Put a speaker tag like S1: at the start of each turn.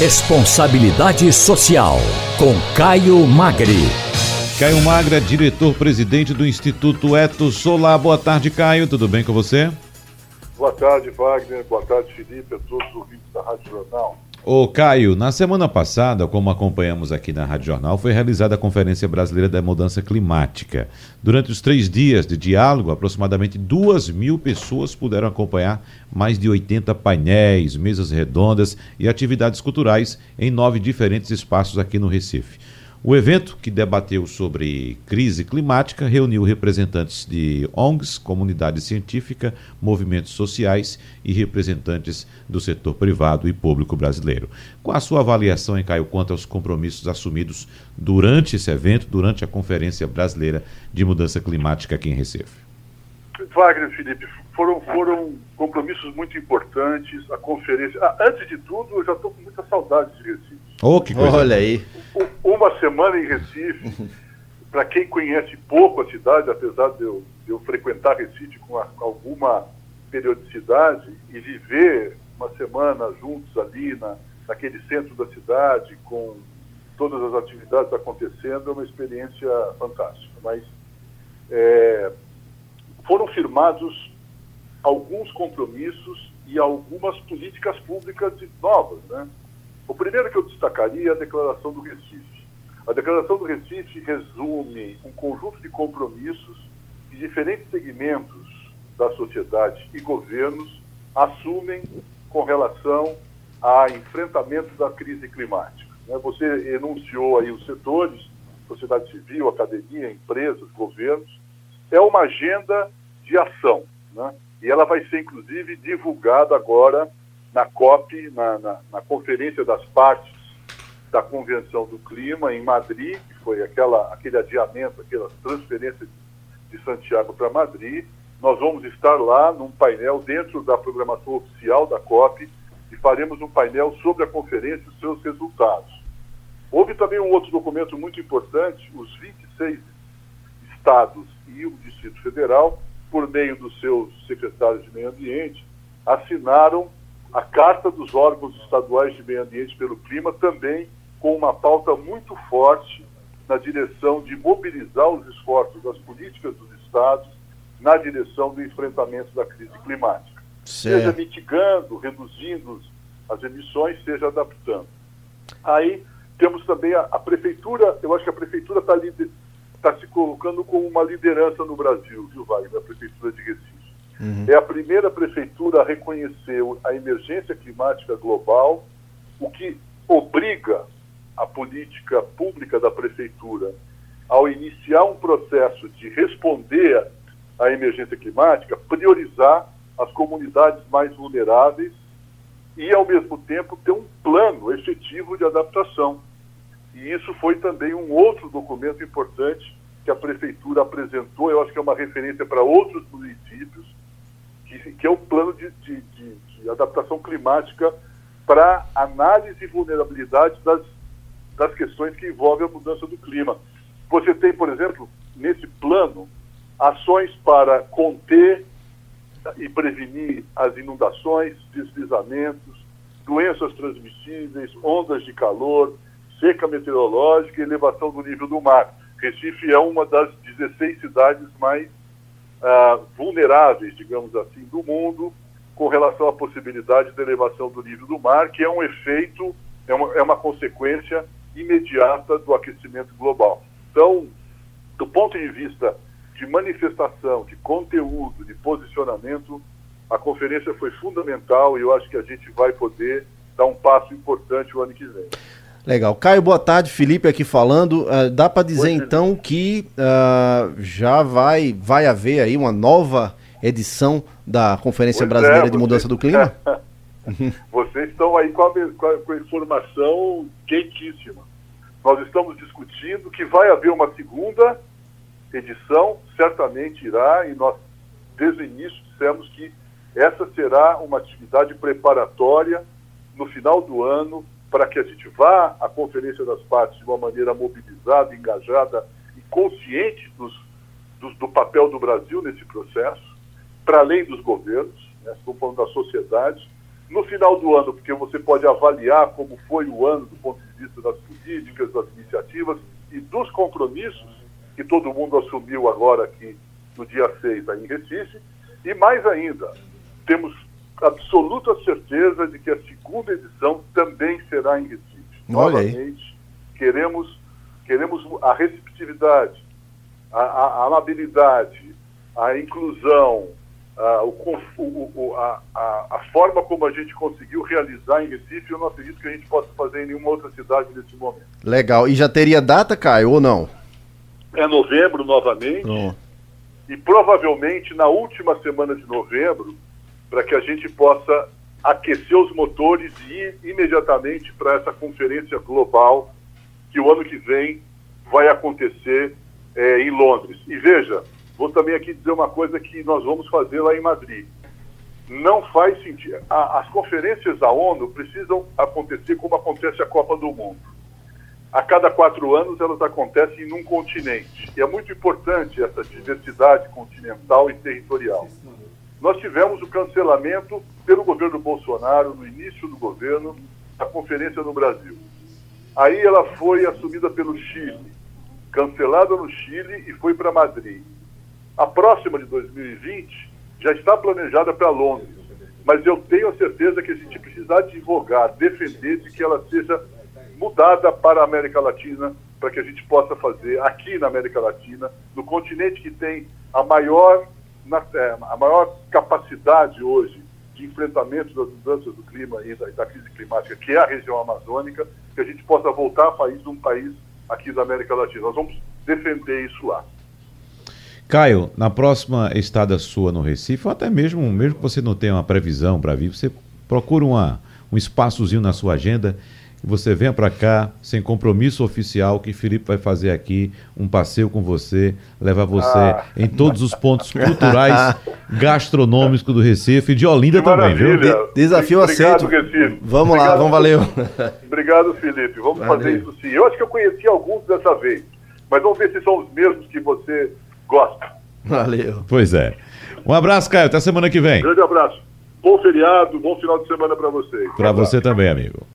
S1: Responsabilidade Social, com Caio Magri.
S2: Caio Magra, diretor-presidente do Instituto Eto Solar. Boa tarde, Caio. Tudo bem com você?
S3: Boa tarde, Wagner. Boa tarde, Felipe, a todos os ouvintes da Rádio Jornal.
S2: Ô Caio, na semana passada, como acompanhamos aqui na Rádio Jornal, foi realizada a Conferência Brasileira da Mudança Climática. Durante os três dias de diálogo, aproximadamente duas mil pessoas puderam acompanhar mais de 80 painéis, mesas redondas e atividades culturais em nove diferentes espaços aqui no Recife. O evento, que debateu sobre crise climática, reuniu representantes de ONGs, comunidade científica, movimentos sociais e representantes do setor privado e público brasileiro. Qual a sua avaliação, em Caio, quanto aos compromissos assumidos durante esse evento, durante a Conferência Brasileira de Mudança Climática aqui em Recife?
S3: Wagner, Felipe, foram, foram compromissos muito importantes. A conferência. Ah, antes de tudo, eu já estou com muita saudade de Recife.
S2: Oh, que coisa.
S4: Olha aí
S3: uma semana em Recife, para quem conhece pouco a cidade, apesar de eu, de eu frequentar Recife com a, alguma periodicidade e viver uma semana juntos ali na, naquele centro da cidade, com todas as atividades acontecendo, é uma experiência fantástica. Mas é, foram firmados alguns compromissos e algumas políticas públicas novas. Né? O primeiro que eu destacaria é a Declaração do Recife. A Declaração do Recife resume um conjunto de compromissos que diferentes segmentos da sociedade e governos assumem com relação a enfrentamento da crise climática. Né? Você enunciou aí os setores, sociedade civil, academia, empresas, governos. É uma agenda de ação, né? e ela vai ser, inclusive, divulgada agora na COP, na, na, na Conferência das Partes da Convenção do Clima em Madrid, que foi aquela, aquele adiamento, aquela transferência de Santiago para Madrid. Nós vamos estar lá num painel dentro da programação oficial da COP e faremos um painel sobre a conferência e seus resultados. Houve também um outro documento muito importante, os 26 estados e o Distrito Federal, por meio dos seus secretários de meio ambiente, assinaram a Carta dos órgãos estaduais de meio ambiente pelo clima, também com uma pauta muito forte na direção de mobilizar os esforços das políticas dos estados na direção do enfrentamento da crise climática. Certo. Seja mitigando, reduzindo as emissões, seja adaptando. Aí temos também a, a prefeitura, eu acho que a prefeitura está tá se colocando como uma liderança no Brasil, viu, Wagner, a prefeitura de Recife. Uhum. É a primeira prefeitura a reconhecer a emergência climática global, o que obriga a política pública da prefeitura, ao iniciar um processo de responder à emergência climática, priorizar as comunidades mais vulneráveis e, ao mesmo tempo, ter um plano efetivo de adaptação. E isso foi também um outro documento importante que a prefeitura apresentou, eu acho que é uma referência para outros municípios, que, que é o plano de, de, de, de adaptação climática para análise e vulnerabilidade das das questões que envolvem a mudança do clima. Você tem, por exemplo, nesse plano, ações para conter e prevenir as inundações, deslizamentos, doenças transmissíveis, ondas de calor, seca meteorológica e elevação do nível do mar. Recife é uma das 16 cidades mais uh, vulneráveis, digamos assim, do mundo com relação à possibilidade de elevação do nível do mar, que é um efeito, é uma, é uma consequência imediata do aquecimento global. Então, do ponto de vista de manifestação, de conteúdo, de posicionamento, a conferência foi fundamental e eu acho que a gente vai poder dar um passo importante o ano que vem.
S4: Legal. Caio, boa tarde. Felipe aqui falando. Uh, dá para dizer então que uh, já vai, vai haver aí uma nova edição da Conferência pois Brasileira é, de Mudança do Clima?
S3: Vocês estão aí com a, com a, com a informação quentíssima. Nós estamos discutindo que vai haver uma segunda edição, certamente irá, e nós, desde o início, dissemos que essa será uma atividade preparatória no final do ano para que a gente vá à Conferência das Partes de uma maneira mobilizada, engajada e consciente dos, dos, do papel do Brasil nesse processo, para além dos governos, né, estou falando da sociedade, no final do ano, porque você pode avaliar como foi o ano do ponto de vista das políticas, das iniciativas e dos compromissos que todo mundo assumiu agora aqui no dia 6 aí em Recife. E mais ainda, temos absoluta certeza de que a segunda edição também será em Recife.
S4: Olha aí.
S3: Novamente, queremos, queremos a receptividade, a, a, a amabilidade, a inclusão, a, o, a, a, a forma como a gente conseguiu realizar em Recife, eu não acredito que a gente possa fazer em nenhuma outra cidade nesse momento.
S4: Legal. E já teria data, Caio, ou não?
S3: É novembro novamente.
S4: Não.
S3: e provavelmente na última semana de novembro, para que a gente possa aquecer os motores e ir imediatamente para essa conferência global que o ano que vem vai acontecer eh, em Londres. E veja, vou também aqui dizer uma coisa que nós vamos fazer lá em Madrid. Não faz sentido. a- as conferências da ONU precisam acontecer como acontece a Copa do Mundo a cada quatro anos elas acontecem num continente. E é muito importante essa diversidade continental e territorial. Nós tivemos o cancelamento pelo governo Bolsonaro, no início do governo, da conferência no Brasil. Aí ela foi assumida pelo Chile, cancelada no Chile e foi para Madrid. A próxima de 2020 já está planejada para Londres, mas eu tenho a certeza que a gente precisa advogar, defender de que ela seja mudada para a América Latina, para que a gente possa fazer aqui na América Latina, no continente que tem a maior, na- é, a maior capacidade hoje de enfrentamento das mudanças do clima e da, da crise climática, que é a região amazônica, que a gente possa voltar a país um país aqui da América Latina. Nós vamos defender isso lá.
S2: Caio, na próxima estada sua no Recife, ou até mesmo, mesmo que você não tenha uma previsão para vir, você procura uma, um espaçozinho na sua agenda você venha para cá sem compromisso oficial que Felipe vai fazer aqui um passeio com você, levar você
S3: Ah.
S2: em todos os pontos culturais, gastronômicos do Recife e de Olinda também, viu?
S4: De- desafio
S3: Obrigado,
S4: aceito.
S3: Recife.
S4: Vamos lá,
S3: Obrigado.
S4: vamos valeu.
S3: Obrigado, Felipe. Vamos
S4: Valeu.
S3: fazer isso sim. Eu acho que eu conheci alguns dessa vez, mas vamos ver se são os mesmos que você gosta.
S4: Valeu.
S2: Pois é. Um abraço, Caio. Até semana que vem.
S3: Grande abraço. Bom feriado, bom final de semana para vocês.
S2: Para você também, amigo.